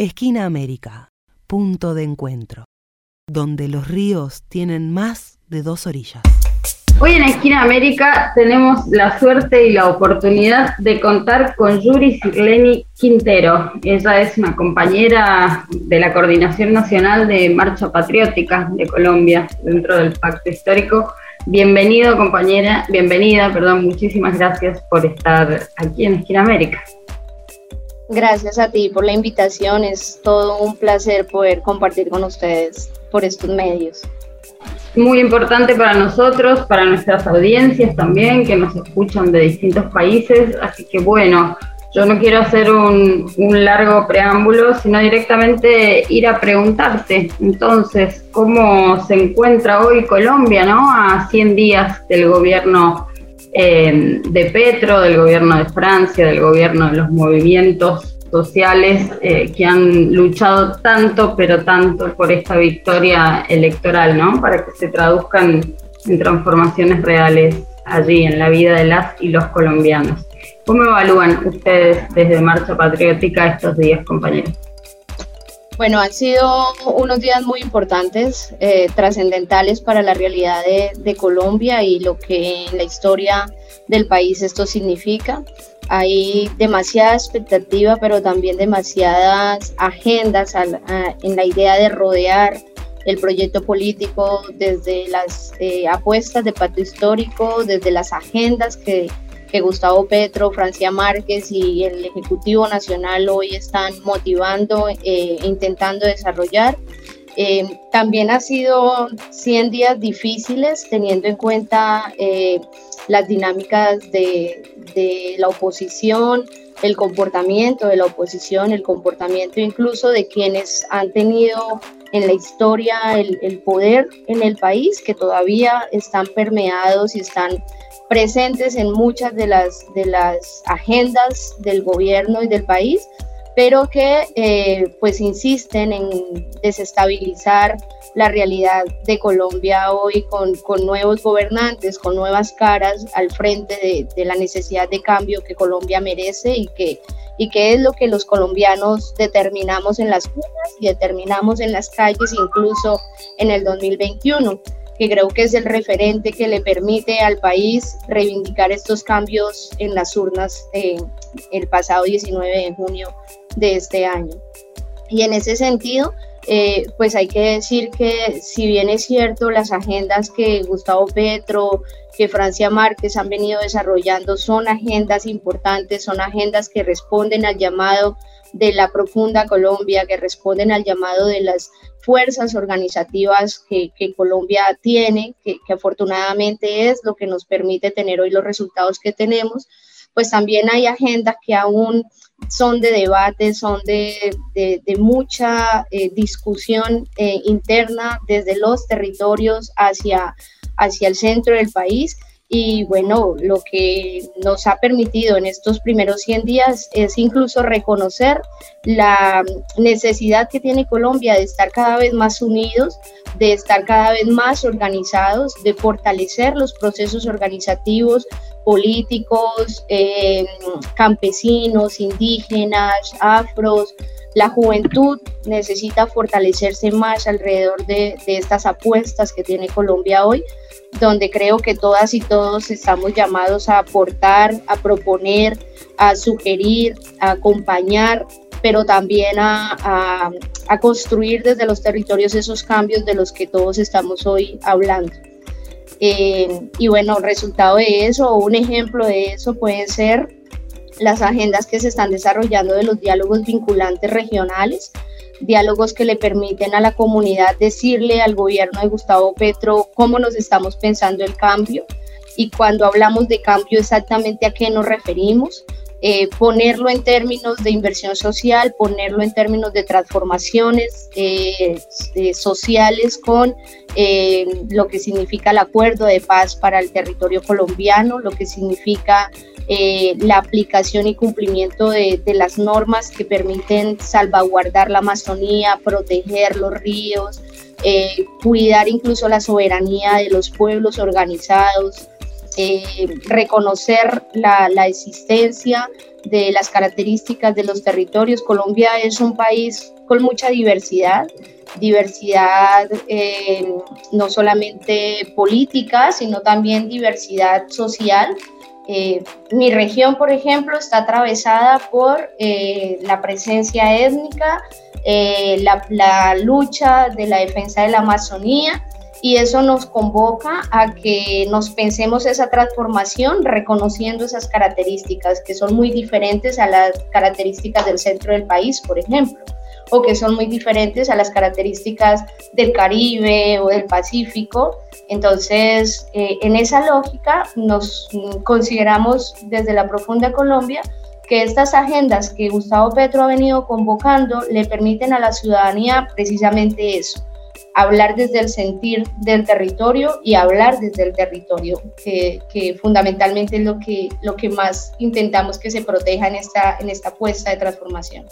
Esquina América, punto de encuentro, donde los ríos tienen más de dos orillas. Hoy en Esquina América tenemos la suerte y la oportunidad de contar con Yuri Sirleni Quintero. Ella es una compañera de la Coordinación Nacional de Marcha Patriótica de Colombia dentro del Pacto Histórico. Bienvenido compañera, bienvenida, perdón, muchísimas gracias por estar aquí en Esquina América. Gracias a ti por la invitación, es todo un placer poder compartir con ustedes por estos medios muy importante para nosotros, para nuestras audiencias también, que nos escuchan de distintos países. Así que bueno, yo no quiero hacer un, largo preámbulo, sino directamente ir a preguntarte, entonces, ¿cómo se encuentra hoy Colombia, ¿no? A 100 días del gobierno eh, de Petro, del gobierno de Francia, del gobierno de los movimientos sociales eh, que han luchado tanto, pero tanto por esta victoria electoral, ¿no? Para que se traduzcan en transformaciones reales allí en la vida de las y los colombianos. ¿Cómo evalúan ustedes desde Marcha Patriótica estos días, compañeros? Bueno, han sido unos días muy importantes, eh, trascendentales para la realidad de, Colombia y lo que en la historia del país esto significa. Hay demasiada expectativa, pero también demasiadas agendas en la idea de rodear el proyecto político desde las eh, apuestas de pacto histórico, desde las agendas que, Gustavo Petro, Francia Márquez y el Ejecutivo Nacional hoy están motivando e intentando desarrollar. Eh, también ha sido 100 días difíciles teniendo en cuenta las dinámicas de, de la oposición, el comportamiento de la oposición, el comportamiento incluso de quienes han tenido en la historia el, el, poder en el país, que todavía están permeados y están presentes en muchas de las, de las agendas del gobierno y del país, pero que eh, pues insisten en desestabilizar la realidad de Colombia hoy con, con nuevos gobernantes, con nuevas caras al frente de, la necesidad de cambio que Colombia merece y que, y que es lo que los colombianos determinamos en las urnas y determinamos en las calles incluso en el 2021 que creo que es el referente que le permite al país reivindicar estos cambios en las urnas eh, el pasado 19 de junio de este año. Y en ese sentido, eh, pues hay que decir que si bien es cierto las agendas que Gustavo Petro, que Francia Márquez han venido desarrollando son agendas importantes, son agendas que responden al llamado de la profunda Colombia, que responden al llamado de las fuerzas organizativas que, Colombia tiene, que, afortunadamente es lo que nos permite tener hoy los resultados que tenemos, pues también hay agendas que aún son de debate, son de, mucha eh, discusión eh, interna desde los territorios hacia, hacia el centro del país y bueno, lo que nos ha permitido en estos primeros 100 días es incluso reconocer la necesidad que tiene Colombia de estar cada vez más unidos, de estar cada vez más organizados, de fortalecer los procesos organizativos, políticos, eh, campesinos, indígenas, afros. La juventud necesita fortalecerse más alrededor de, de estas apuestas que tiene Colombia hoy donde creo que todas y todos estamos llamados a aportar, a proponer, a sugerir, a acompañar, pero también a, construir desde los territorios esos cambios de los que todos estamos hoy hablando. Eh, y bueno, resultado de eso, un ejemplo de eso pueden ser las agendas que se están desarrollando de los diálogos vinculantes regionales, diálogos que le permiten a la comunidad decirle al gobierno de Gustavo Petro cómo nos estamos pensando el cambio. Y cuando hablamos de cambio exactamente a qué nos referimos, eh, ponerlo en términos de inversión social, ponerlo en términos de transformaciones eh, eh, sociales con lo que significa el acuerdo de paz para el territorio colombiano, lo que significa la aplicación y cumplimiento de, las normas que permiten salvaguardar la Amazonía, proteger los ríos, cuidar incluso la soberanía de los pueblos organizados, eh, reconocer la, existencia de las características de los territorios. Colombia es un país con mucha diversidad, diversidad eh, no solamente política, sino también diversidad social. Eh, mi región, por ejemplo, está atravesada por eh, la presencia étnica, la, la, lucha de la defensa de la Amazonía y eso nos convoca a que nos pensemos esa transformación reconociendo esas características que son muy diferentes a las características del centro del país, por ejemplo o que son muy diferentes a las características del Caribe o del Pacífico. Entonces, eh, en esa lógica nos consideramos desde la profunda Colombia que estas agendas que Gustavo Petro ha venido convocando le permiten a la ciudadanía precisamente eso, hablar desde el sentir del territorio y hablar desde el territorio, que, que, fundamentalmente es lo que, lo que más intentamos que se proteja en esta, en esta apuesta de transformación.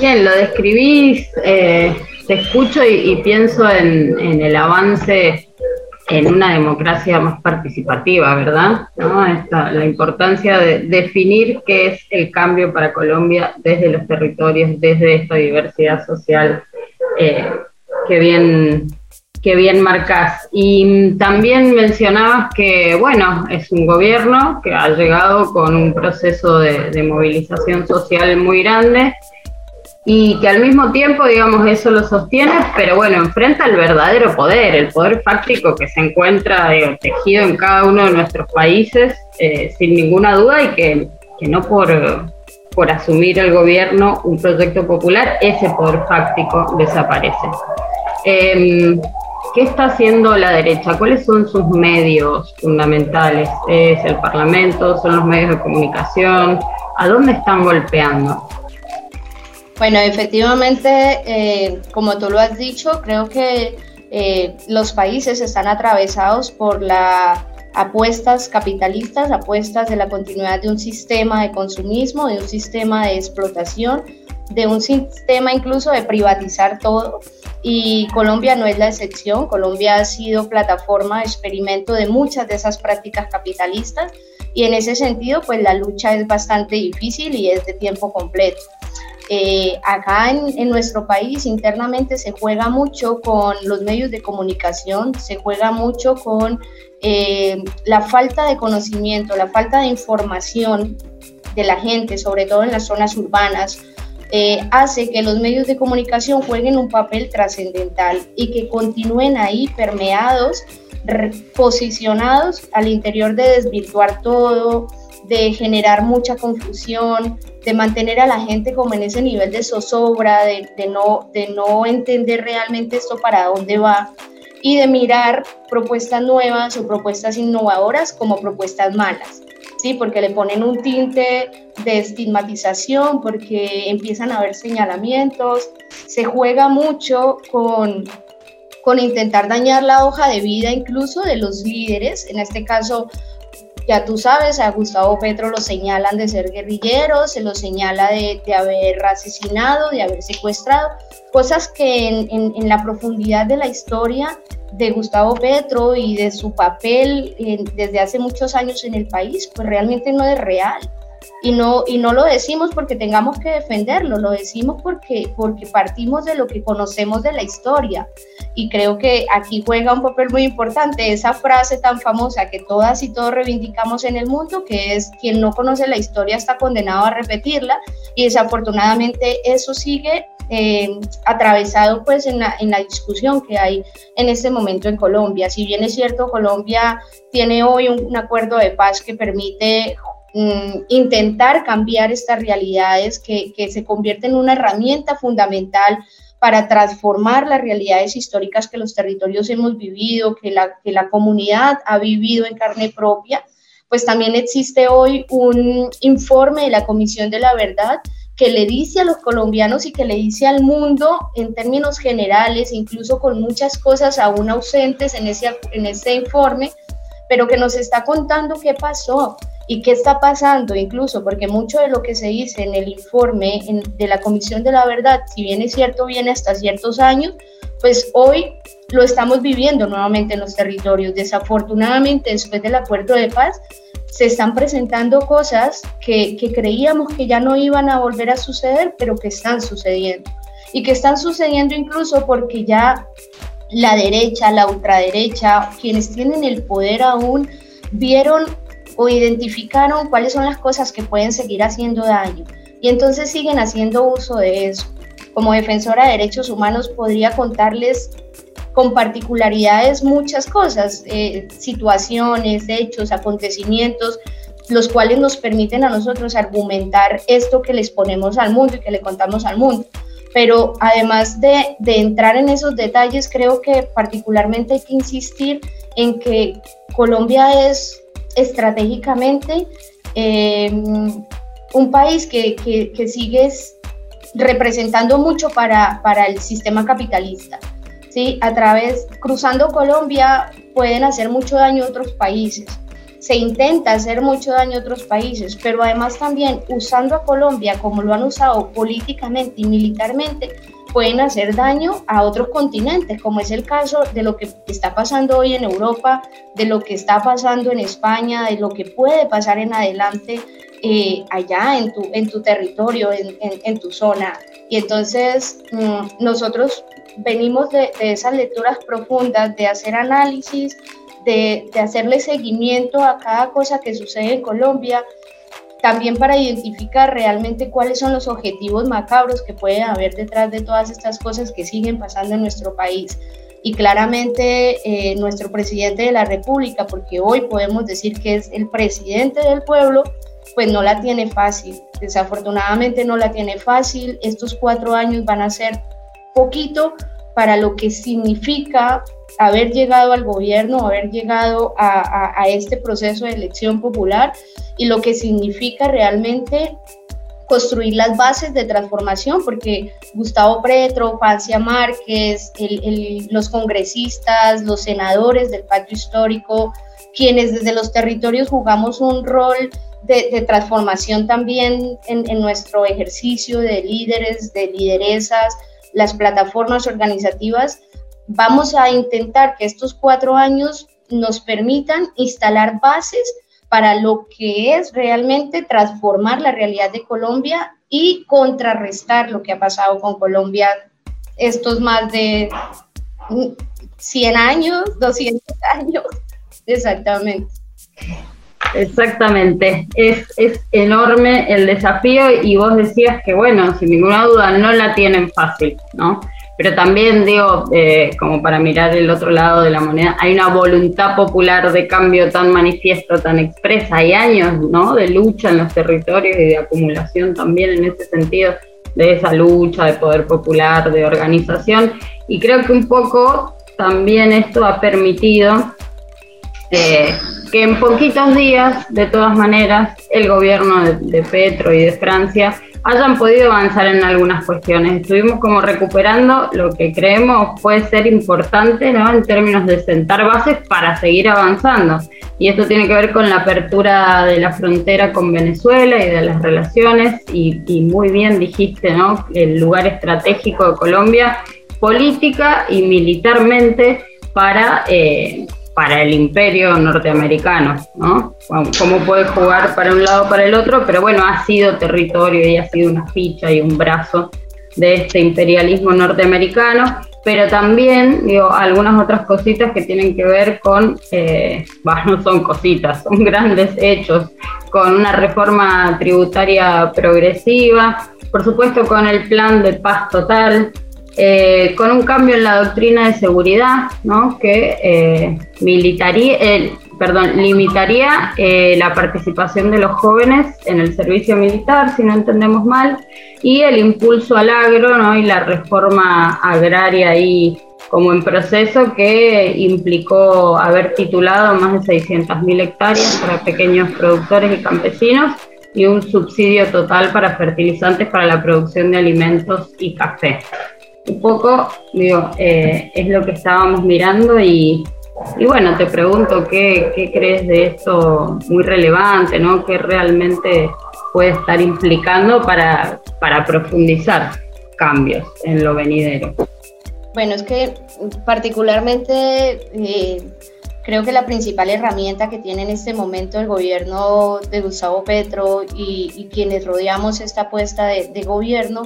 Bien, lo describís, eh, te escucho y, pienso en, el avance en una democracia más participativa, ¿verdad? la importancia de definir qué es el cambio para Colombia desde los territorios, desde esta diversidad social eh, que bien que bien marcas. Y también mencionabas que, bueno, es un gobierno que ha llegado con un proceso de movilización social muy grande y que al mismo tiempo, digamos, eso lo sostiene, pero bueno, enfrenta el verdadero poder, el poder fáctico que se encuentra tejido en cada uno de nuestros países, eh, sin ninguna duda, y que, que no por, por asumir el gobierno un proyecto popular, ese poder fáctico desaparece. Em, ¿Qué está haciendo la derecha? ¿Cuáles son sus medios fundamentales? ¿Es el Parlamento? ¿Son los medios de comunicación? ¿A dónde están golpeando? Bueno, efectivamente, eh, como tú lo has dicho, creo que eh, los países están atravesados por las apuestas capitalistas, apuestas de la continuidad de un sistema de consumismo, de un sistema de explotación, de un sistema incluso de privatizar todo. Y Colombia no es la excepción. Colombia ha sido plataforma experimento de muchas de esas prácticas capitalistas y en ese sentido, pues la lucha es bastante difícil y es de tiempo completo. Eh, acá en, nuestro país internamente se juega mucho con los medios de comunicación, se juega mucho con eh, la falta de conocimiento, la falta de información de la gente, sobre todo en las zonas urbanas, eh, hace que los medios de comunicación jueguen un papel trascendental y que continúen ahí permeados, posicionados al interior de desvirtuar todo, de generar mucha confusión, de mantener a la gente como en ese nivel de zozobra, de, no, de no entender realmente esto para dónde va y de mirar propuestas nuevas o propuestas innovadoras como propuestas malas. Sí, porque le ponen un tinte de estigmatización, porque empiezan a haber señalamientos, se juega mucho con, con intentar dañar la hoja de vida incluso de los líderes, en este caso ya tú sabes, a Gustavo Petro lo señalan de ser guerrillero, se lo señala de, haber asesinado, de haber secuestrado, cosas que en, la profundidad de la historia de Gustavo Petro y de su papel desde hace muchos años en el país, pues realmente no es real. Y no, y no lo decimos porque tengamos que defenderlo, lo decimos porque, porque partimos de lo que conocemos de la historia. Y creo que aquí juega un papel muy importante esa frase tan famosa que todas y todos reivindicamos en el mundo, que es quien no conoce la historia está condenado a repetirla. Y desafortunadamente eso sigue eh, atravesado pues en la, en la, discusión que hay en este momento en Colombia. Si bien es cierto, Colombia tiene hoy un, un acuerdo de paz que permite Mm, intentar cambiar estas realidades que, se convierten en una herramienta fundamental para transformar las realidades históricas que los territorios hemos vivido, que la, que la comunidad ha vivido en carne propia, pues también existe hoy un informe de la Comisión de la Verdad que le dice a los colombianos y que le dice al mundo en términos generales, incluso con muchas cosas aún ausentes en ese, en ese informe, pero que nos está contando qué pasó, ¿Y qué está pasando? Incluso porque mucho de lo que se dice en el informe de la Comisión de la Verdad, si bien es cierto, viene hasta ciertos años, pues hoy lo estamos viviendo nuevamente en los territorios. Desafortunadamente, después del acuerdo de paz, se están presentando cosas que, que, creíamos que ya no iban a volver a suceder, pero que están sucediendo. Y que están sucediendo incluso porque ya la derecha, la ultraderecha, quienes tienen el poder aún, vieron o identificaron cuáles son las cosas que pueden seguir haciendo daño. Y entonces siguen haciendo uso de eso. Como defensora de derechos humanos podría contarles con particularidades muchas cosas, eh, situaciones, hechos, acontecimientos, los cuales nos permiten a nosotros argumentar esto que les ponemos al mundo y que le contamos al mundo. Pero además de, entrar en esos detalles, creo que particularmente hay que insistir en que Colombia es estratégicamente eh, un país que, que, sigue representando mucho para, para el sistema capitalista. ¿sí? A través, cruzando Colombia, pueden hacer mucho daño a otros países. Se intenta hacer mucho daño a otros países, pero además también usando a Colombia como lo han usado políticamente y militarmente, pueden hacer daño a otros continentes, como es el caso de lo que está pasando hoy en Europa, de lo que está pasando en España, de lo que puede pasar en adelante eh, allá en tu, en tu territorio, en, tu zona. Y entonces mm, nosotros venimos de, esas lecturas profundas, de hacer análisis, de, de, hacerle seguimiento a cada cosa que sucede en Colombia, también para identificar realmente cuáles son los objetivos macabros que pueden haber detrás de todas estas cosas que siguen pasando en nuestro país. Y claramente eh, nuestro presidente de la República, porque hoy podemos decir que es el presidente del pueblo, pues no la tiene fácil. Desafortunadamente no la tiene fácil. Estos cuatro años van a ser poquito para lo que significa haber llegado al gobierno, haber llegado a, este proceso de elección popular y lo que significa realmente construir las bases de transformación, porque Gustavo Petro, Francia Márquez, los congresistas, los senadores del pacto histórico, quienes desde los territorios jugamos un rol de, transformación también en, en, nuestro ejercicio de líderes, de lideresas, las plataformas organizativas, vamos a intentar que estos cuatro años nos permitan instalar bases para lo que es realmente transformar la realidad de Colombia y contrarrestar lo que ha pasado con Colombia estos más de 100 años, 200 años, exactamente. Exactamente, es, es enorme el desafío y vos decías que, bueno, sin ninguna duda no la tienen fácil, ¿no? Pero también digo, eh, como para mirar el otro lado de la moneda, hay una voluntad popular de cambio tan manifiesto, tan expresa, hay años, ¿no? De lucha en los territorios y de acumulación también en ese sentido de esa lucha de poder popular, de organización, y creo que un poco también esto ha permitido eh, que en poquitos días, de todas maneras, el gobierno de, Petro y de Francia hayan podido avanzar en algunas cuestiones. Estuvimos como recuperando lo que creemos puede ser importante ¿no? en términos de sentar bases para seguir avanzando. Y esto tiene que ver con la apertura de la frontera con Venezuela y de las relaciones. Y, muy bien dijiste, ¿no? El lugar estratégico de Colombia, política y militarmente para... Eh, para el imperio norteamericano, ¿no? Cómo puede jugar para un lado para el otro, pero bueno, ha sido territorio y ha sido una ficha y un brazo de este imperialismo norteamericano, pero también, digo, algunas otras cositas que tienen que ver con, eh, no son cositas, son grandes hechos, con una reforma tributaria progresiva, por supuesto con el plan de paz total, eh, con un cambio en la doctrina de seguridad, que eh, limitaría eh, la participación de los jóvenes en el servicio militar, si no entendemos mal, y el impulso al agro y la reforma agraria ahí como en proceso que implicó haber titulado más de 600.000 hectáreas para pequeños productores y campesinos y un subsidio total para fertilizantes para la producción de alimentos y café un poco, digo, eh, es lo que estábamos mirando y, bueno, te pregunto ¿qué, crees de esto muy relevante, ¿no? ¿Qué realmente puede estar implicando para, para profundizar cambios en lo venidero? Bueno, es que particularmente eh, creo que la principal herramienta que tiene en este momento el gobierno de Gustavo Petro y, quienes rodeamos esta apuesta de gobierno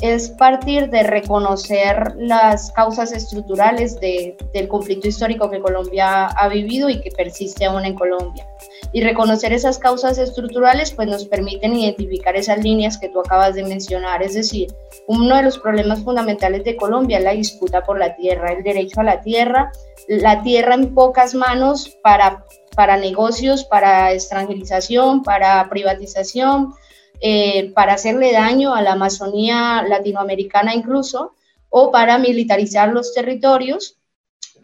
es partir de reconocer las causas estructurales del conflicto histórico que Colombia ha vivido y que persiste aún en Colombia. Y reconocer esas causas estructurales pues nos permiten identificar esas líneas que tú acabas de mencionar. Es decir, uno de los problemas fundamentales de Colombia es la disputa por la tierra, el derecho a la tierra, la tierra en pocas manos para, para negocios, para extranjerización, para privatización, eh, para hacerle daño a la Amazonía latinoamericana incluso, o para militarizar los territorios,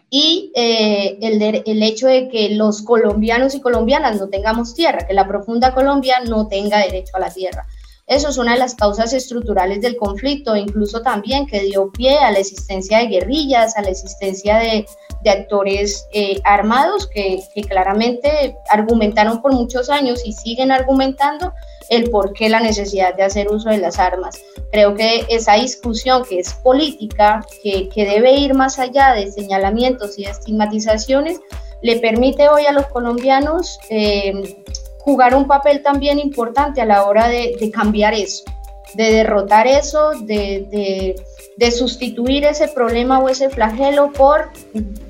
y eh, el, el, hecho de que los colombianos y colombianas no tengamos tierra, que la profunda Colombia no tenga derecho a la tierra. Eso es una de las causas estructurales del conflicto, incluso también que dio pie a la existencia de guerrillas, a la existencia de, de actores eh, armados que, que, claramente argumentaron por muchos años y siguen argumentando el por qué la necesidad de hacer uso de las armas. Creo que esa discusión que es política, que, que debe ir más allá de señalamientos y de estigmatizaciones, le permite hoy a los colombianos eh, jugar un papel también importante a la hora de, cambiar eso, de derrotar eso, de, de, sustituir ese problema o ese flagelo por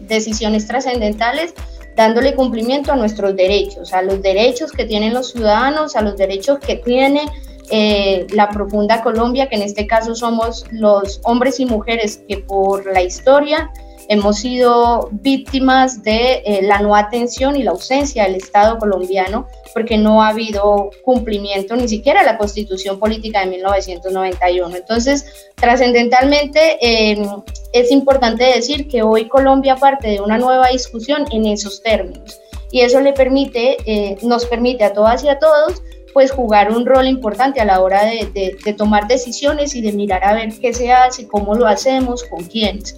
decisiones trascendentales, dándole cumplimiento a nuestros derechos, a los derechos que tienen los ciudadanos, a los derechos que tiene eh, la profunda Colombia, que en este caso somos los hombres y mujeres que por la historia hemos sido víctimas de eh, la no atención y la ausencia del Estado colombiano porque no ha habido cumplimiento ni siquiera de la constitución política de 1991. Entonces, trascendentalmente, em, es importante decir que hoy Colombia parte de una nueva discusión en esos términos y eso le permite, eh, nos permite a todas y a todos pues jugar un rol importante a la hora de, de tomar decisiones y de mirar a ver qué se hace, cómo lo hacemos, con quiénes.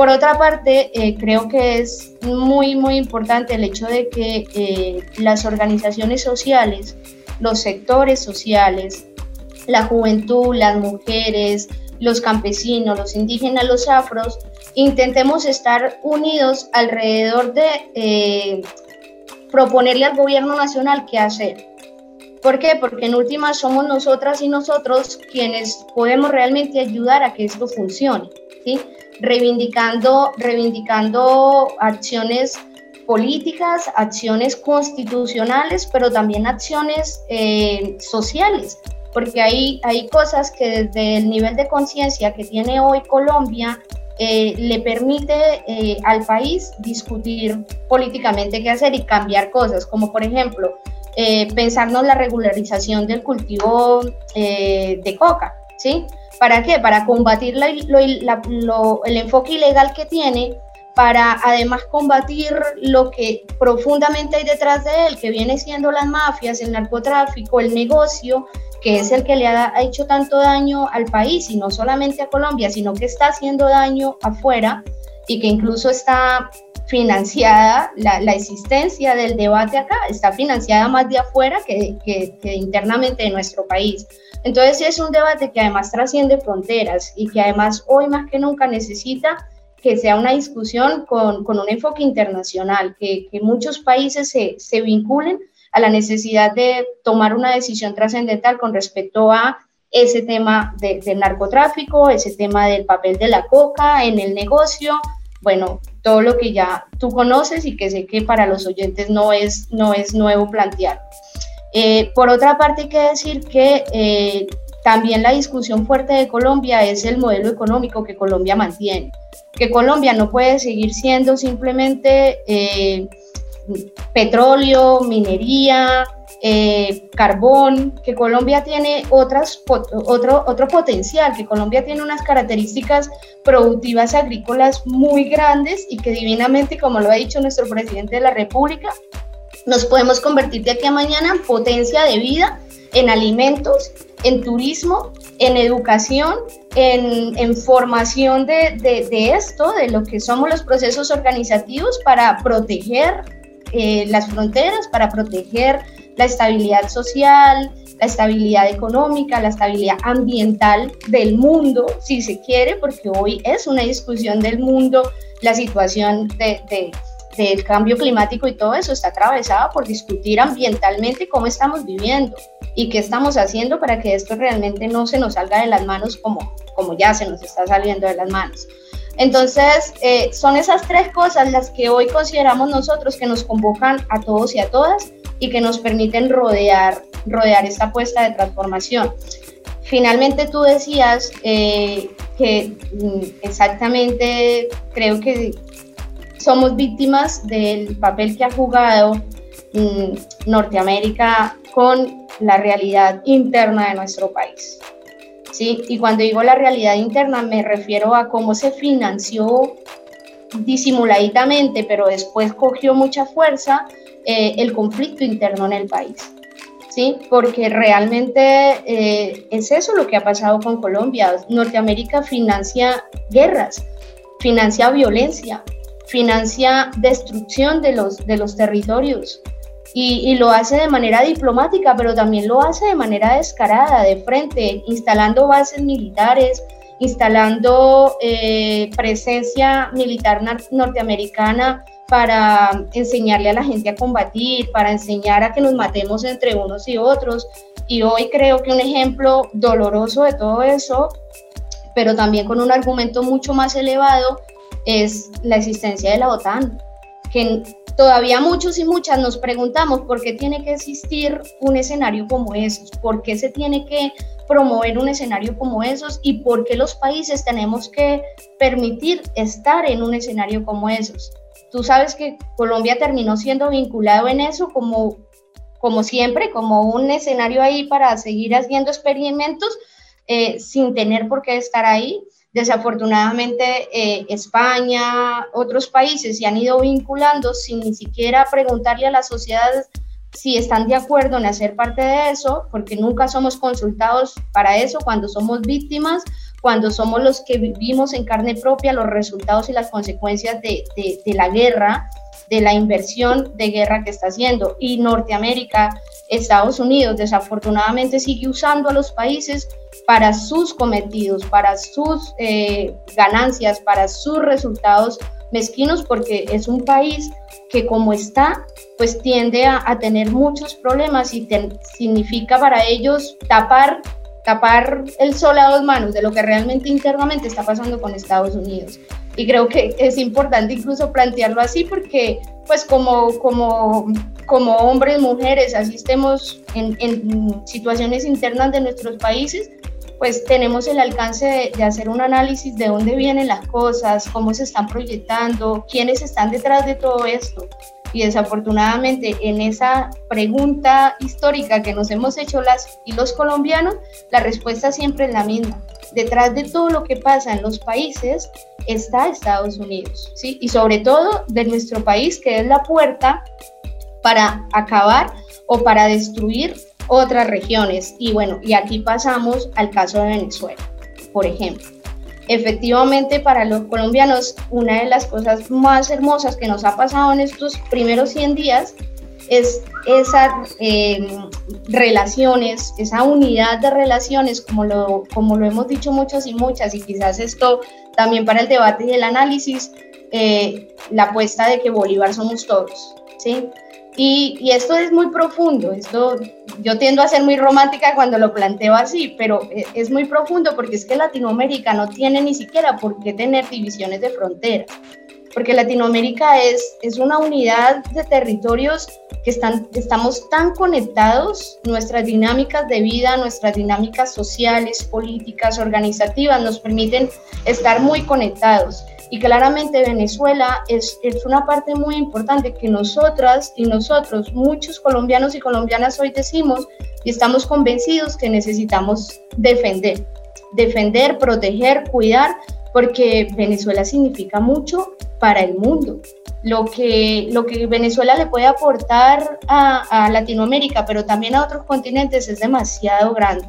Por otra parte, eh, creo que es muy, muy importante el hecho de que las organizaciones sociales, los sectores sociales, la juventud, las mujeres, los campesinos, los indígenas, los afros, intentemos estar unidos alrededor de eh, proponerle al gobierno nacional qué hacer. ¿Por qué? Porque en última somos nosotras y nosotros quienes podemos realmente ayudar a que esto funcione. ¿sí? Reivindicando, reivindicando acciones políticas, acciones constitucionales, pero también acciones eh, sociales, porque hay, hay cosas que desde el nivel de conciencia que tiene hoy Colombia eh, le permite eh, al país discutir políticamente qué hacer y cambiar cosas, como por ejemplo pensarnos la regularización del cultivo de coca, ¿sí? ¿Para qué? Para combatir el enfoque ilegal que tiene, para además combatir lo que profundamente hay detrás de él, que viene siendo las mafias, el narcotráfico, el negocio, que es el que le ha hecho tanto daño al país y no solamente a Colombia, sino que está haciendo daño afuera y que incluso está financiada, la, existencia del debate acá está financiada más de afuera que, que internamente de nuestro país. Entonces es un debate que además trasciende fronteras y que además hoy más que nunca necesita que sea una discusión con, con un enfoque internacional, que, que muchos países se, se, vinculen a la necesidad de tomar una decisión trascendental con respecto a ese tema de, del narcotráfico, ese tema del papel de la coca en el negocio, bueno, todo lo que ya tú conoces y que sé que para los oyentes no es, no es nuevo plantear. Eh, por otra parte, hay que decir que eh, también la discusión fuerte de Colombia es el modelo económico que Colombia mantiene, que Colombia no puede seguir siendo simplemente eh, petróleo, minería, carbón, que Colombia tiene otras, otro, otro potencial, que Colombia tiene unas características productivas agrícolas muy grandes y que divinamente, como lo ha dicho nuestro presidente de la República, nos podemos convertir de aquí a mañana en potencia de vida, en alimentos, en turismo, en educación, en, formación de, esto, de lo que somos los procesos organizativos para proteger eh, las fronteras, para proteger la estabilidad social, la estabilidad económica, la estabilidad ambiental del mundo, si se quiere, porque hoy es una discusión del mundo, la situación de, del cambio climático y todo eso está atravesada por discutir ambientalmente cómo estamos viviendo y qué estamos haciendo para que esto realmente no se nos salga de las manos como, como ya se nos está saliendo de las manos. Entonces, eh, son esas tres cosas las que hoy consideramos nosotros que nos convocan a todos y a todas y que nos permiten rodear, rodear esta apuesta de transformación. Finalmente tú decías eh, que mm, exactamente creo que somos víctimas del papel que ha jugado mm, Norteamérica con la realidad interna de nuestro país. ¿sí? Y cuando digo la realidad interna me refiero a cómo se financió disimuladamente, pero después cogió mucha fuerza eh, el conflicto interno en el país. ¿sí? Porque realmente eh, es eso lo que ha pasado con Colombia. Norteamérica financia guerras, financia violencia, financia destrucción de los, de los territorios y, lo hace de manera diplomática, pero también lo hace de manera descarada, de frente, instalando bases militares, instalando eh, presencia militar norteamericana para enseñarle a la gente a combatir, para enseñar a que nos matemos entre unos y otros. Y hoy creo que un ejemplo doloroso de todo eso, pero también con un argumento mucho más elevado, es la existencia de la OTAN, que todavía muchos y muchas nos preguntamos por qué tiene que existir un escenario como esos, por qué se tiene que promover un escenario como esos y por qué los países tenemos que permitir estar en un escenario como esos. Tú sabes que Colombia terminó siendo vinculado en eso como, como siempre, como un escenario ahí para seguir haciendo experimentos eh, sin tener por qué estar ahí. Desafortunadamente, eh, España, otros países se han ido vinculando sin ni siquiera preguntarle a la sociedad si están de acuerdo en hacer parte de eso, porque nunca somos consultados para eso cuando somos víctimas, cuando somos los que vivimos en carne propia los resultados y las consecuencias de, de la guerra, de la inversión de guerra que está haciendo. Y Norteamérica, Estados Unidos, desafortunadamente sigue usando a los países para sus cometidos, para sus eh, ganancias, para sus resultados mezquinos, porque es un país que como está, pues tiende a, tener muchos problemas y significa para ellos tapar tapar el sol a dos manos de lo que realmente internamente está pasando con Estados Unidos. Y creo que es importante incluso plantearlo así porque pues como, como, como hombres, mujeres, asistemos en, en situaciones internas de nuestros países, pues tenemos el alcance de, hacer un análisis de dónde vienen las cosas, cómo se están proyectando, quiénes están detrás de todo esto. Y desafortunadamente en esa pregunta histórica que nos hemos hecho las y los colombianos, la respuesta siempre es la misma. Detrás de todo lo que pasa en los países está Estados Unidos, ¿sí? Y sobre todo de nuestro país, que es la puerta para acabar o para destruir otras regiones. Y bueno, y aquí pasamos al caso de Venezuela, por ejemplo. Efectivamente, para los colombianos, una de las cosas más hermosas que nos ha pasado en estos primeros 100 días es esas em, relaciones, esa unidad de relaciones, como lo, como lo hemos dicho muchas y muchas, y quizás esto también para el debate y el análisis, eh, la apuesta de que Bolívar somos todos, ¿sí? Y, esto es muy profundo, esto yo tiendo a ser muy romántica cuando lo planteo así, pero e, es muy profundo porque es que Latinoamérica no tiene ni siquiera por qué tener divisiones de frontera, porque Latinoamérica es, es una unidad de territorios que están, estamos tan conectados, nuestras dinámicas de vida, nuestras dinámicas sociales, políticas, organizativas nos permiten estar muy conectados. Y claramente Venezuela es, es una parte muy importante que nosotras y nosotros, muchos colombianos y colombianas hoy decimos y estamos convencidos que necesitamos defender. Defender, proteger, cuidar, porque Venezuela significa mucho para el mundo. Lo que, lo que Venezuela le puede aportar a, a Latinoamérica, pero también a otros continentes, es demasiado grande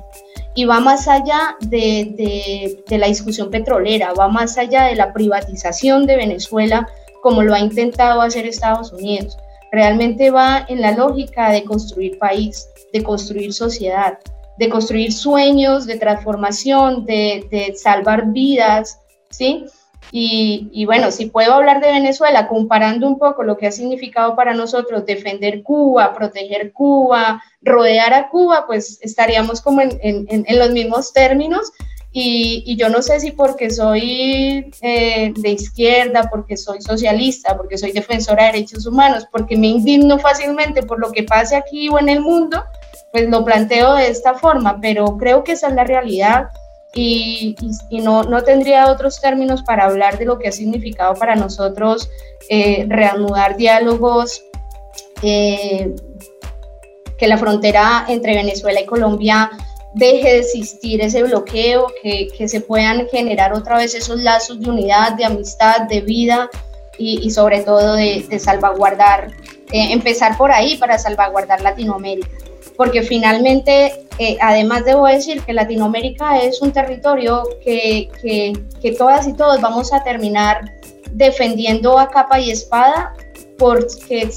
y va más allá de, la discusión petrolera, va más allá de la privatización de Venezuela como lo ha intentado hacer Estados Unidos. Realmente va en la lógica de construir país, de construir sociedad, de construir sueños, de transformación, de, de salvar vidas, ¿sí? Y, bueno, si puedo hablar de Venezuela, comparando un poco lo que ha significado para nosotros defender Cuba, proteger Cuba, rodear a Cuba, pues estaríamos como en, en, en los mismos términos. Y, y, yo no sé si porque soy eh, de izquierda, porque soy socialista, porque soy defensora de derechos humanos, porque me indigno fácilmente por lo que pase aquí o en el mundo, pues lo planteo de esta forma, pero creo que esa es la realidad y, no, no, tendría otros términos para hablar de lo que ha significado para nosotros eh, reanudar diálogos, eh, que la frontera entre Venezuela y Colombia deje de existir ese bloqueo, que, que se puedan generar otra vez esos lazos de unidad, de amistad, de vida y, y sobre todo de, de salvaguardar, eh, empezar por ahí para salvaguardar Latinoamérica porque finalmente, eh, además debo decir que Latinoamérica es un territorio que, que, que, todas y todos vamos a terminar defendiendo a capa y espada porque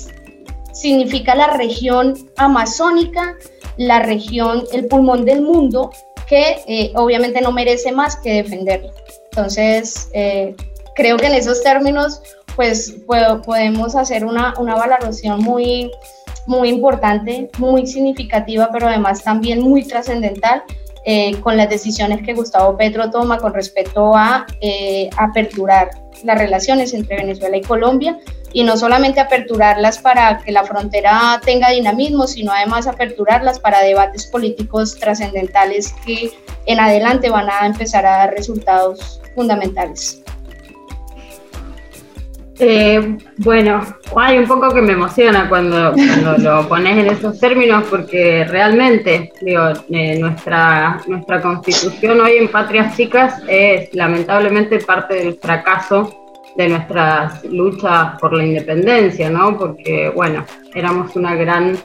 significa la región amazónica, la región, el pulmón del mundo, que eh, obviamente no merece más que defenderlo. Entonces, eh, creo que en esos términos, pues podemos hacer una, una valoración muy, muy importante, muy significativa, pero además también muy trascendental eh, con las decisiones que Gustavo Petro toma con respecto a eh, aperturar las relaciones entre Venezuela y Colombia y no solamente aperturarlas para que la frontera tenga dinamismo, sino además aperturarlas para debates políticos trascendentales que en adelante van a empezar a dar resultados fundamentales. Eh, bueno, hay un poco que me emociona cuando, cuando lo pones en esos términos porque realmente, digo, eh, nuestra, nuestra constitución hoy en Patrias Chicas es lamentablemente parte del fracaso de nuestras luchas por la independencia, ¿no? Porque, bueno, éramos una gran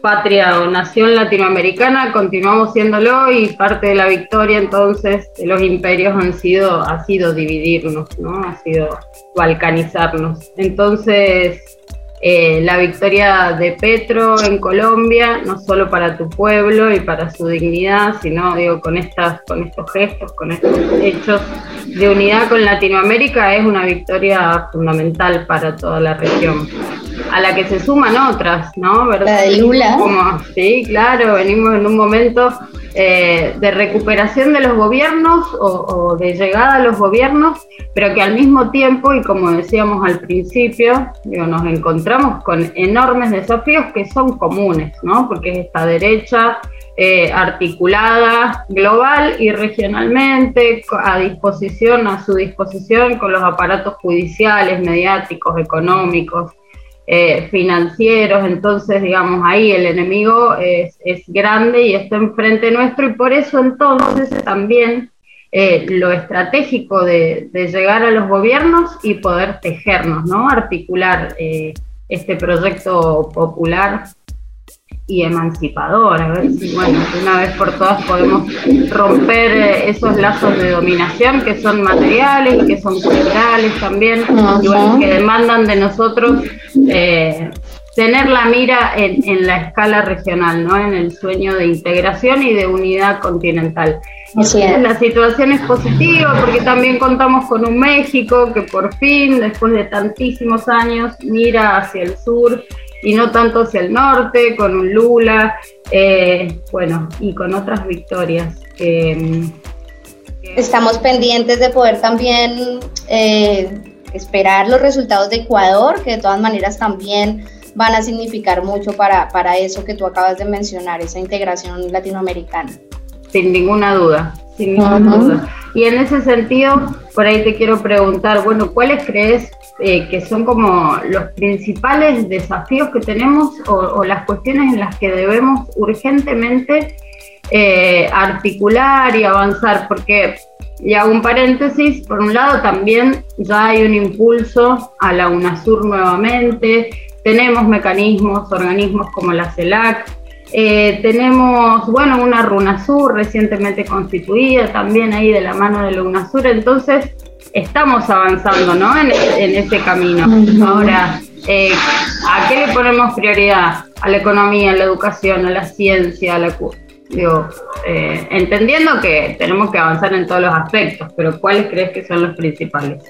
patria o nación latinoamericana, continuamos siéndolo y parte de la victoria entonces de los imperios han sido, ha sido dividirnos, ¿no? Ha sido balcanizarnos. Entonces, eh, la victoria de Petro en Colombia, no solo para tu pueblo y para su dignidad, sino digo, con, estas, con estos gestos, con estos hechos de unidad con Latinoamérica, es una victoria fundamental para toda la región a la que se suman otras, ¿no? ¿verdad? La de Lula. Como, sí, claro, venimos en un momento eh, de recuperación de los gobiernos o, de llegada a los gobiernos, pero que al mismo tiempo, y como decíamos al principio, nos encontramos con enormes desafíos que son comunes, ¿no? Porque es esta derecha eh, articulada global y regionalmente, a disposición, a su disposición con los aparatos judiciales, mediáticos, económicos, eh, financieros, entonces digamos ahí el enemigo es, es, grande y está enfrente nuestro y por eso entonces también eh, lo estratégico de, de, llegar a los gobiernos y poder tejernos, ¿no? articular eh, este proyecto popular y emancipador, a ver si, bueno, una vez por todas podemos romper eh, esos lazos de dominación que son materiales y que son culturales también, uh -huh. que demandan de nosotros eh, tener la mira en, en, la escala regional, ¿no? en el sueño de integración y de unidad continental. La situación es positiva porque también contamos con un México que por fin, después de tantísimos años, mira hacia el sur y no tanto hacia el norte, con un Lula, eh, bueno, y con otras victorias. Eh, Estamos pendientes de poder también eh, esperar los resultados de Ecuador, que de todas maneras también van a significar mucho para, para eso que tú acabas de mencionar, esa integración latinoamericana. Sin ninguna duda, sin ninguna uh -huh. duda. Y en ese sentido, por ahí te quiero preguntar, bueno, ¿cuáles crees eh, que son como los principales desafíos que tenemos o, las cuestiones en las que debemos urgentemente eh, articular y avanzar? Porque, y hago un paréntesis, por un lado también ya hay un impulso a la UNASUR nuevamente, tenemos mecanismos, organismos como la CELAC, eh, tenemos, bueno, una RUNASUR recientemente constituida también ahí de la mano de la UNASUR, entonces estamos avanzando, ¿no? En, en ese camino. Ahora, eh, ¿a qué le ponemos prioridad? A la economía, a la educación, a la ciencia, a la... Digo, eh, entendiendo que tenemos que avanzar en todos los aspectos, pero ¿cuáles crees que son los principales?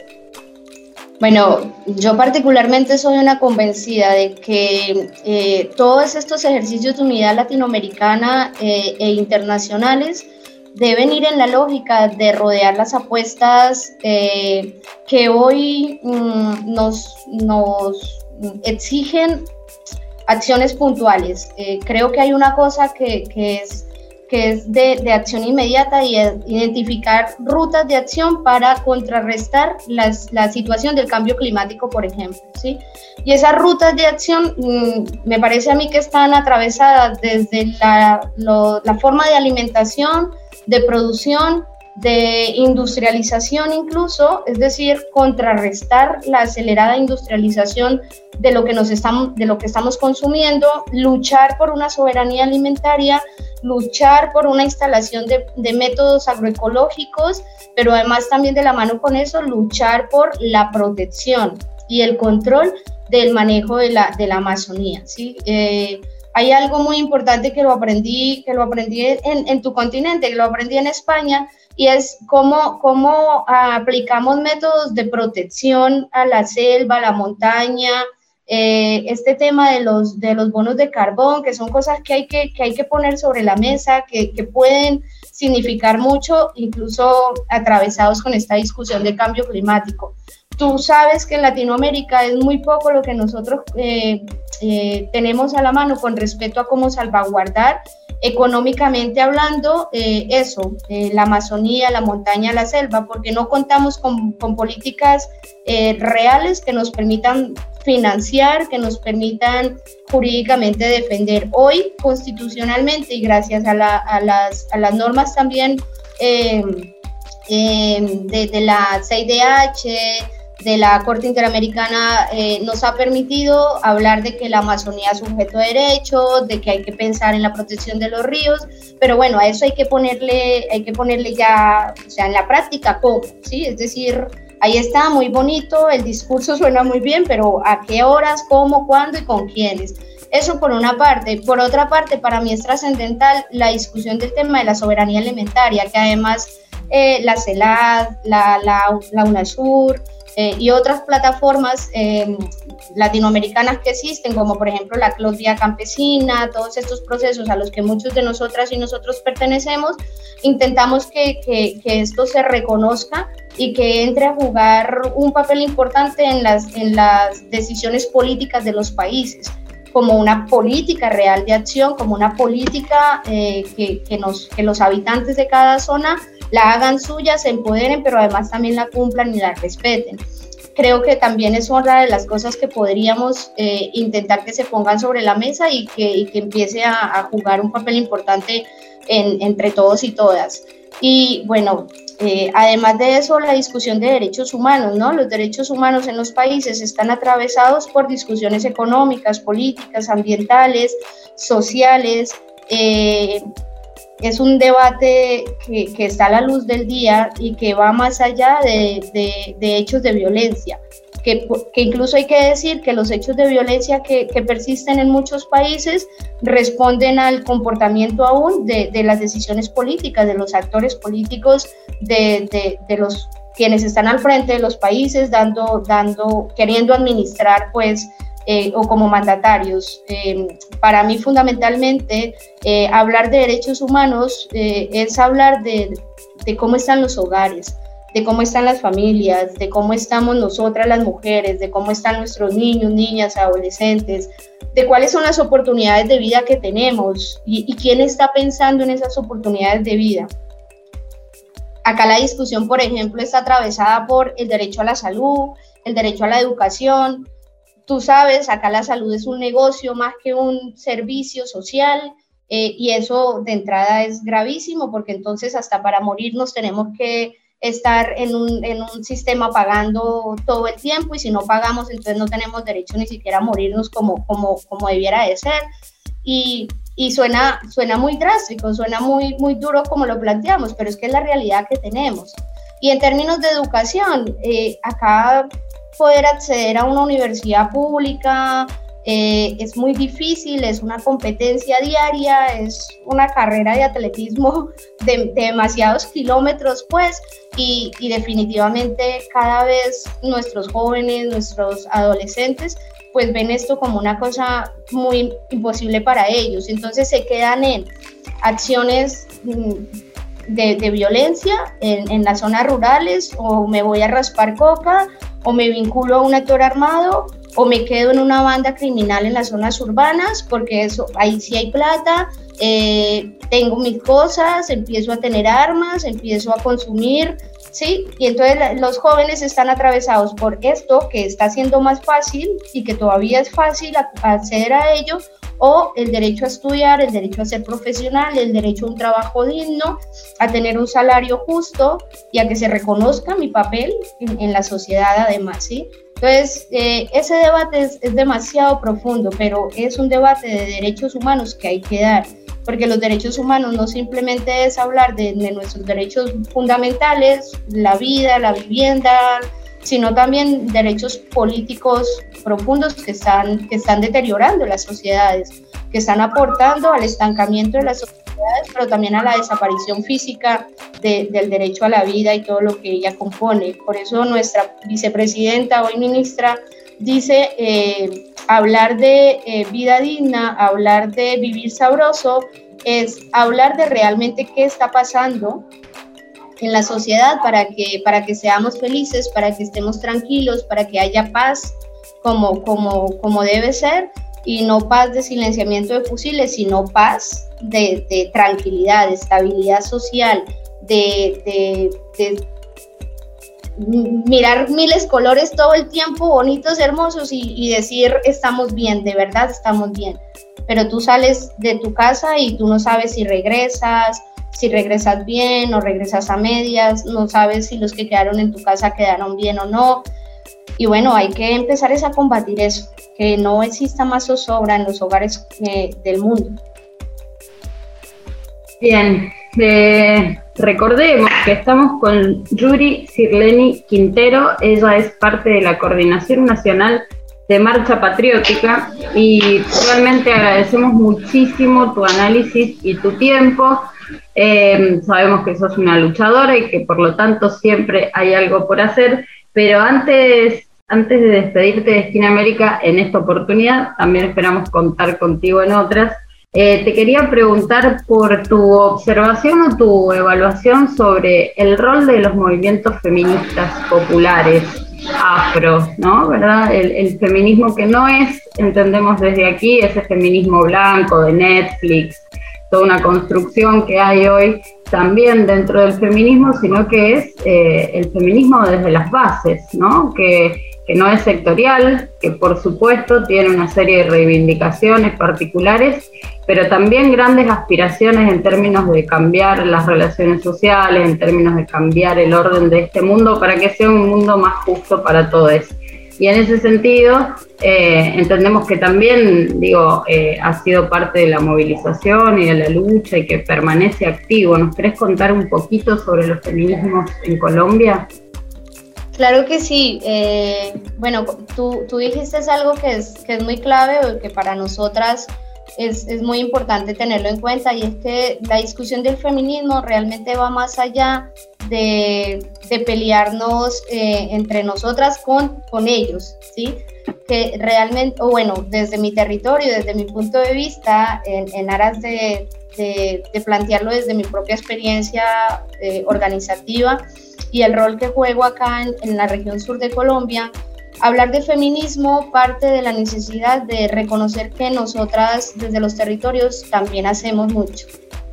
Bueno, yo particularmente soy una convencida de que eh, todos estos ejercicios de unidad latinoamericana e internacionales deben ir en la lógica de rodear las apuestas que hoy mm, nos, nos exigen acciones puntuales. Eh, creo que hay una cosa que, que es, que es de, de, acción inmediata y identificar rutas de acción para contrarrestar las, la situación del cambio climático, por ejemplo. ¿sí? Y esas rutas de acción mm, me parece a mí que están atravesadas desde la, la forma de alimentación, de producción, de industrialización incluso, es decir, contrarrestar la acelerada industrialización de lo que nos estamos de lo que estamos consumiendo, luchar por una soberanía alimentaria, luchar por una instalación de, métodos agroecológicos, pero además también de la mano con eso luchar por la protección y el control del manejo de la, de la Amazonía. ¿sí? Eh, hay algo muy importante que lo aprendí, que lo aprendí en, en tu continente, que lo aprendí en España, y es cómo, cómo aplicamos métodos de protección a la selva, a la montaña, eh, este tema de los, de los bonos de carbón, que son cosas que hay que, que, hay que poner sobre la mesa, que, que, pueden significar mucho, incluso atravesados con esta discusión de cambio climático. Tú sabes que en Latinoamérica es muy poco lo que nosotros eh, eh, tenemos a la mano con respecto a cómo salvaguardar económicamente hablando, eh, eso, eh, la Amazonía, la montaña, la selva, porque no contamos con, políticas eh, reales que nos permitan financiar, que nos permitan jurídicamente defender. Hoy, constitucionalmente y gracias a, la, a, las, a las, normas también de, de la CIDH, de la Corte Interamericana eh, nos ha permitido hablar de que la Amazonía es sujeto de derechos, de que hay que pensar en la protección de los ríos, pero bueno, a eso hay que ponerle, hay que ponerle ya, o sea, en la práctica cómo, ¿sí? Es decir, ahí está muy bonito, el discurso suena muy bien, pero ¿a qué horas, cómo, cuándo y con quiénes? Eso por una parte. Por otra parte, para mí es trascendental la discusión del tema de la soberanía alimentaria, que además eh, la CELAD, la, la, la UNASUR, eh, y otras plataformas eh, latinoamericanas que existen, como por ejemplo la Claudia Campesina, todos estos procesos a los que muchos de nosotras y nosotros pertenecemos, intentamos que, que, que esto se reconozca y que entre a jugar un papel importante en las, en las decisiones políticas de los países como una política real de acción, como una política eh, que, que, los habitantes de cada zona la hagan suya, se empoderen, pero además también la cumplan y la respeten. Creo que también es otra de las cosas que podríamos eh, intentar que se pongan sobre la mesa y que, que empiece a, jugar un papel importante en, entre todos y todas. Y bueno, eh, además de eso, la discusión de derechos humanos, ¿no? Los derechos humanos en los países están atravesados por discusiones económicas, políticas, ambientales, sociales, eh, es un debate que, está a la luz del día y que va más allá de hechos de violencia. Que, que, incluso hay que decir que los hechos de violencia que, que persisten en muchos países responden al comportamiento aún de, de, las decisiones políticas, de los actores políticos, de, de, los quienes están al frente de los países, dando, dando, queriendo administrar pues eh, o como mandatarios. Eh, para mí fundamentalmente eh, hablar de derechos humanos eh, es hablar de, de, cómo están los hogares, de cómo están las familias, de cómo estamos nosotras las mujeres, de cómo están nuestros niños, niñas, adolescentes, de cuáles son las oportunidades de vida que tenemos y, quién está pensando en esas oportunidades de vida. Acá la discusión, por ejemplo, está atravesada por el derecho a la salud, el derecho a la educación, tú sabes, acá la salud es un negocio más que un servicio social eh, y eso de entrada es gravísimo porque entonces hasta para morirnos tenemos que estar en un, en un, sistema pagando todo el tiempo y si no pagamos entonces no tenemos derecho ni siquiera a morirnos como, como, como debiera de ser. Y, y suena, suena muy drástico, suena muy, muy duro como lo planteamos, pero es que es la realidad que tenemos. Y en términos de educación, eh, acá poder acceder a una universidad pública, eh, es muy difícil, es una competencia diaria, es una carrera de atletismo de, demasiados kilómetros, pues, y, y, definitivamente cada vez nuestros jóvenes, nuestros adolescentes, pues ven esto como una cosa muy imposible para ellos. Entonces se quedan en acciones mm, de, violencia en, en, las zonas rurales, o me voy a raspar coca, o me vinculo a un actor armado, o me quedo en una banda criminal en las zonas urbanas, porque eso, ahí sí hay plata, eh, tengo mis cosas, empiezo a tener armas, empiezo a consumir, ¿sí? Y entonces los jóvenes están atravesados por esto que está siendo más fácil y que todavía es fácil acceder a ello, o el derecho a estudiar, el derecho a ser profesional, el derecho a un trabajo digno, a tener un salario justo y a que se reconozca mi papel en, en la sociedad además, ¿sí? Entonces, eh, ese debate es, demasiado profundo, pero es un debate de derechos humanos que hay que dar, porque los derechos humanos no simplemente es hablar de, nuestros derechos fundamentales, la vida, la vivienda, sino también derechos políticos profundos que están, que están deteriorando las sociedades, que están aportando al estancamiento de las sociedades pero también a la desaparición física del derecho a la vida y todo lo que ella compone. Por eso nuestra vicepresidenta, hoy ministra, dice eh, hablar de eh, vida digna, hablar de vivir sabroso, es hablar de realmente qué está pasando en la sociedad para que, para que seamos felices, para que estemos tranquilos, para que haya paz como, como, como debe ser y no paz de silenciamiento de fusiles, sino paz de, tranquilidad, de estabilidad social, de, mirar miles colores todo el tiempo, bonitos, hermosos, y, decir estamos bien, de verdad estamos bien. Pero tú sales de tu casa y tú no sabes si regresas, si regresas bien o regresas a medias, no sabes si los que quedaron en tu casa quedaron bien o no. Y bueno, hay que empezar a combatir eso, que no exista más zozobra en los hogares eh, del mundo. Bien, eh, recordemos que estamos con Yuri Sirleni Quintero, ella es parte de la Coordinación Nacional de Marcha Patriótica y realmente agradecemos muchísimo tu análisis y tu tiempo. Eh, sabemos que sos una luchadora y que por lo tanto siempre hay algo por hacer, pero antes, antes de despedirte de Esquina América en esta oportunidad, también esperamos contar contigo en otras. Eh, te quería preguntar por tu observación o tu evaluación sobre el rol de los movimientos feministas populares afro, ¿no? ¿Verdad? El, feminismo que no es, entendemos desde aquí, ese feminismo blanco de Netflix, toda una construcción que hay hoy también dentro del feminismo, sino que es eh, el feminismo desde las bases, ¿no? Que, que no es sectorial, que por supuesto tiene una serie de reivindicaciones particulares pero también grandes aspiraciones en términos de cambiar las relaciones sociales, en términos de cambiar el orden de este mundo para que sea un mundo más justo para todos. Y en ese sentido, eh, entendemos que también, digo, eh, ha sido parte de la movilización y de la lucha y que permanece activo. ¿Nos querés contar un poquito sobre los feminismos en Colombia? Claro que sí. Eh, bueno, tú, tú dijiste algo que es, que es muy clave, que para nosotras es, es, muy importante tenerlo en cuenta y es que la discusión del feminismo realmente va más allá de, de pelearnos eh, entre nosotras con, con ellos, ¿sí? Que realmente, o bueno, desde mi territorio, desde mi punto de vista, en, aras de, de, plantearlo desde mi propia experiencia eh, organizativa y el rol que juego acá en, en la región sur de Colombia, Hablar de feminismo parte de la necesidad de reconocer que nosotras desde los territorios también hacemos mucho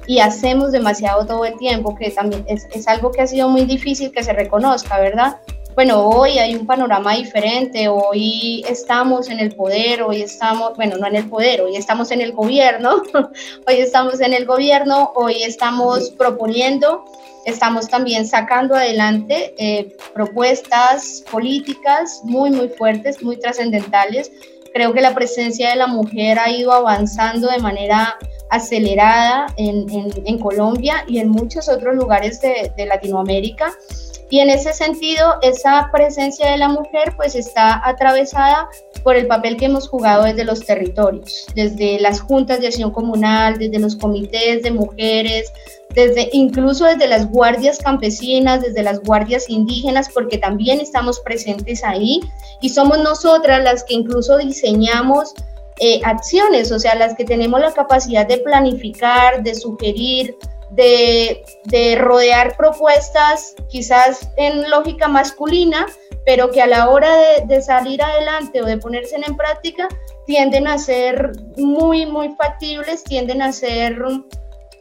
y hacemos demasiado todo el tiempo, que también es, algo que ha sido muy difícil que se reconozca, ¿verdad? Bueno, hoy hay un panorama diferente, hoy estamos en el poder, hoy estamos, bueno, no en el poder, hoy estamos en el gobierno, hoy estamos en el gobierno, hoy estamos proponiendo Estamos también sacando adelante eh, propuestas políticas muy, muy fuertes, muy trascendentales. Creo que la presencia de la mujer ha ido avanzando de manera acelerada en, en, Colombia y en muchos otros lugares de, de Latinoamérica Y en ese sentido, esa presencia de la mujer pues está atravesada por el papel que hemos jugado desde los territorios, desde las juntas de acción comunal, desde los comités de mujeres, desde incluso desde las guardias campesinas, desde las guardias indígenas, porque también estamos presentes ahí. Y somos nosotras las que incluso diseñamos eh, acciones, o sea, las que tenemos la capacidad de planificar, de sugerir, de, de rodear propuestas quizás en lógica masculina, pero que a la hora de, salir adelante o de ponerse en práctica tienden a ser muy, muy factibles, tienden a ser,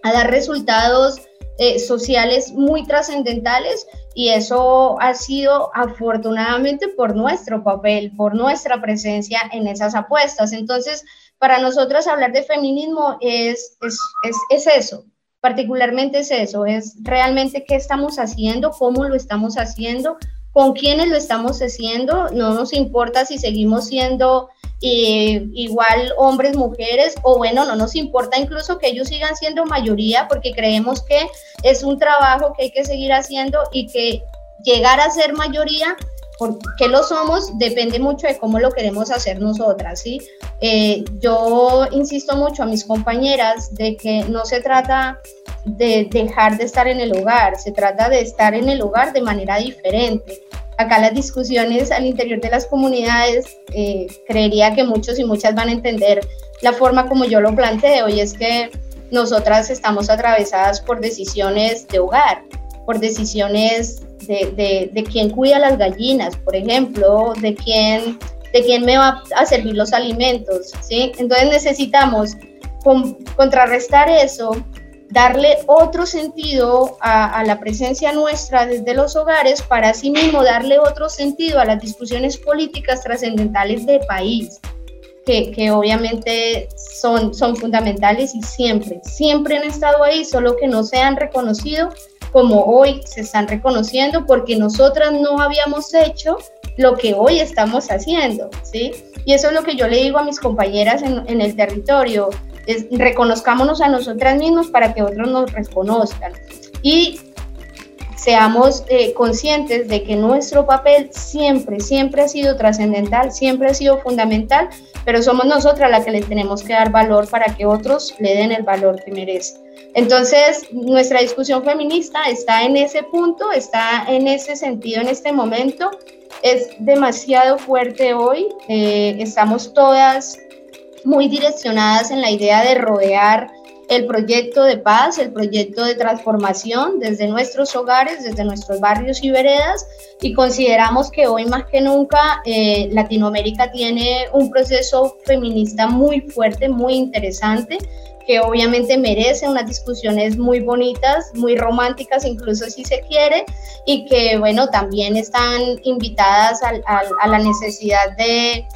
a dar resultados eh, sociales muy trascendentales y eso ha sido afortunadamente por nuestro papel, por nuestra presencia en esas apuestas. Entonces, para nosotros hablar de feminismo es, es, es, es eso, particularmente es eso, es realmente qué estamos haciendo, cómo lo estamos haciendo, con quiénes lo estamos haciendo, no nos importa si seguimos siendo eh, igual hombres, mujeres, o bueno, no nos importa incluso que ellos sigan siendo mayoría porque creemos que es un trabajo que hay que seguir haciendo y que llegar a ser mayoría porque lo somos depende mucho de cómo lo queremos hacer nosotras, ¿sí? Eh, yo insisto mucho a mis compañeras de que no se trata de dejar de estar en el hogar, se trata de estar en el hogar de manera diferente. Acá las discusiones al interior de las comunidades, eh, creería que muchos y muchas van a entender la forma como yo lo planteo y es que nosotras estamos atravesadas por decisiones de hogar, por decisiones de, de, quién cuida las gallinas, por ejemplo, de quién, de quién me va a servir los alimentos, ¿sí? Entonces necesitamos contrarrestar eso, darle otro sentido a, la presencia nuestra desde los hogares para así mismo darle otro sentido a las discusiones políticas trascendentales del país. Que, que, obviamente son, son fundamentales y siempre, siempre han estado ahí, solo que no se han reconocido como hoy se están reconociendo porque nosotras no habíamos hecho lo que hoy estamos haciendo, ¿sí? Y eso es lo que yo le digo a mis compañeras en, el territorio, es reconozcámonos a nosotras mismas para que otros nos reconozcan. Y seamos eh, conscientes de que nuestro papel siempre, siempre ha sido trascendental, siempre ha sido fundamental, pero somos nosotras las que le tenemos que dar valor para que otros le den el valor que merece. Entonces, nuestra discusión feminista está en ese punto, está en ese sentido en este momento. Es demasiado fuerte hoy. Eh, estamos todas muy direccionadas en la idea de rodear el proyecto de paz, el proyecto de transformación desde nuestros hogares, desde nuestros barrios y veredas, y consideramos que hoy más que nunca eh, Latinoamérica tiene un proceso feminista muy fuerte, muy interesante, que obviamente merece unas discusiones muy bonitas, muy románticas, incluso si se quiere, y que, bueno, también están invitadas a, la necesidad de,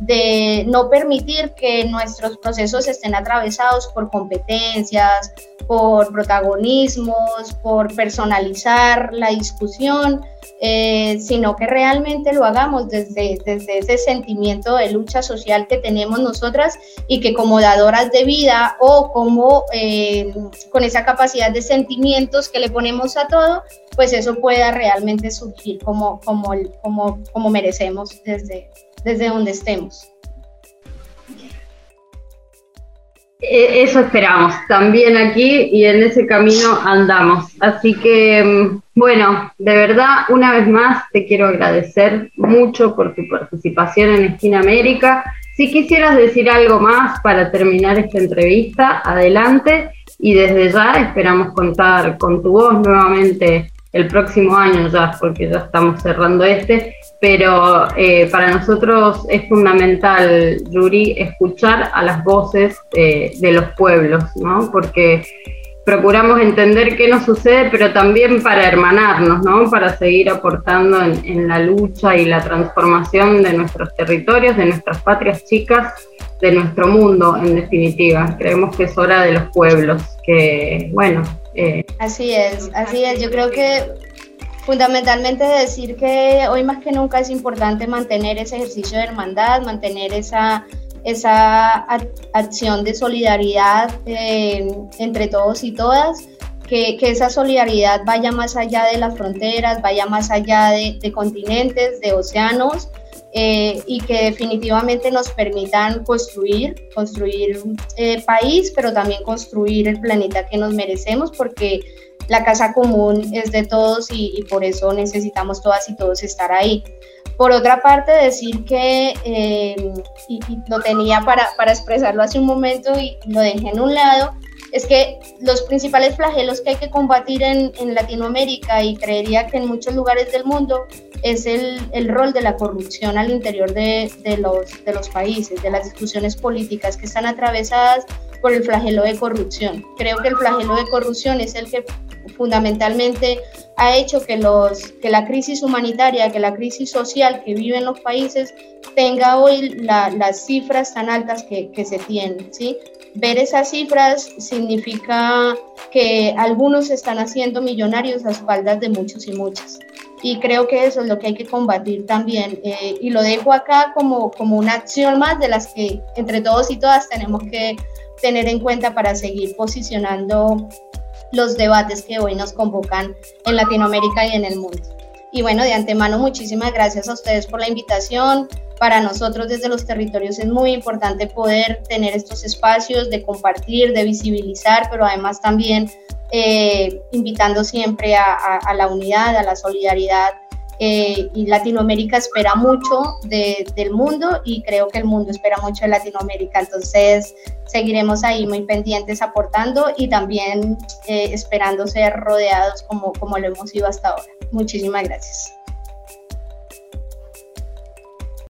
de no permitir que nuestros procesos estén atravesados por competencias, por protagonismos, por personalizar la discusión, eh, sino que realmente lo hagamos desde, desde ese sentimiento de lucha social que tenemos nosotras y que como dadoras de vida o como eh, con esa capacidad de sentimientos que le ponemos a todo, pues eso pueda realmente surgir como, como, como, como merecemos desde, desde donde estemos. Eso esperamos también aquí y en ese camino andamos. Así que, mm, bueno, de verdad, una vez más te quiero agradecer mucho por tu participación en Esquina América. Si quisieras decir algo más para terminar esta entrevista, adelante. Y desde ya esperamos contar con tu voz nuevamente el próximo año ya, porque ya estamos cerrando este, pero eh, para nosotros es fundamental, Yuri, escuchar a las voces de los pueblos, ¿no? Porque procuramos entender qué nos sucede, pero también para hermanarnos, ¿no? Para seguir aportando en, en la lucha y la transformación de nuestros territorios, de nuestras patrias chicas, de nuestro mundo, en definitiva. Creemos que es hora de los pueblos, que, bueno, eh, así es, así es. Yo creo que fundamentalmente decir que hoy más que nunca es importante mantener ese ejercicio de hermandad, mantener esa, esa acción de solidaridad eh, entre todos y todas que, esa solidaridad vaya más allá de las fronteras, vaya más allá de, continentes, de océanos, eh, y que definitivamente nos permitan construir, construir eh, país, pero también construir el planeta que nos merecemos, porque la casa común es de todos y, por eso necesitamos todas y todos estar ahí. Por otra parte, decir que, eh, y, lo tenía para, para expresarlo hace un momento y lo dejé en un lado, es que los principales flagelos que hay que combatir en, Latinoamérica y creería que en muchos lugares del mundo es el, el rol de la corrupción al interior de, de, los, de los países, de las discusiones políticas que están atravesadas por el flagelo de corrupción. Creo que el flagelo de corrupción es el que fundamentalmente ha hecho que, los, que la crisis humanitaria, que la crisis social que viven los países tenga hoy las cifras tan altas que, que se tienen. ¿sí? Ver esas cifras significa que algunos están haciendo millonarios a espaldas de muchos y muchas. Y creo que eso es lo que hay que combatir también. Eh, y lo dejo acá como, como una acción más de las que entre todos y todas tenemos que tener en cuenta para seguir posicionando los debates que hoy nos convocan en Latinoamérica y en el mundo. Y bueno, de antemano, muchísimas gracias a ustedes por la invitación. Para nosotros desde los territorios es muy importante poder tener estos espacios de compartir, de visibilizar, pero además también eh, invitando siempre a, la unidad, a la solidaridad. Eh, y Latinoamérica espera mucho del mundo y creo que el mundo espera mucho de Latinoamérica. Entonces seguiremos ahí muy pendientes aportando y también eh, esperando ser rodeados como, como lo hemos sido hasta ahora. Muchísimas gracias.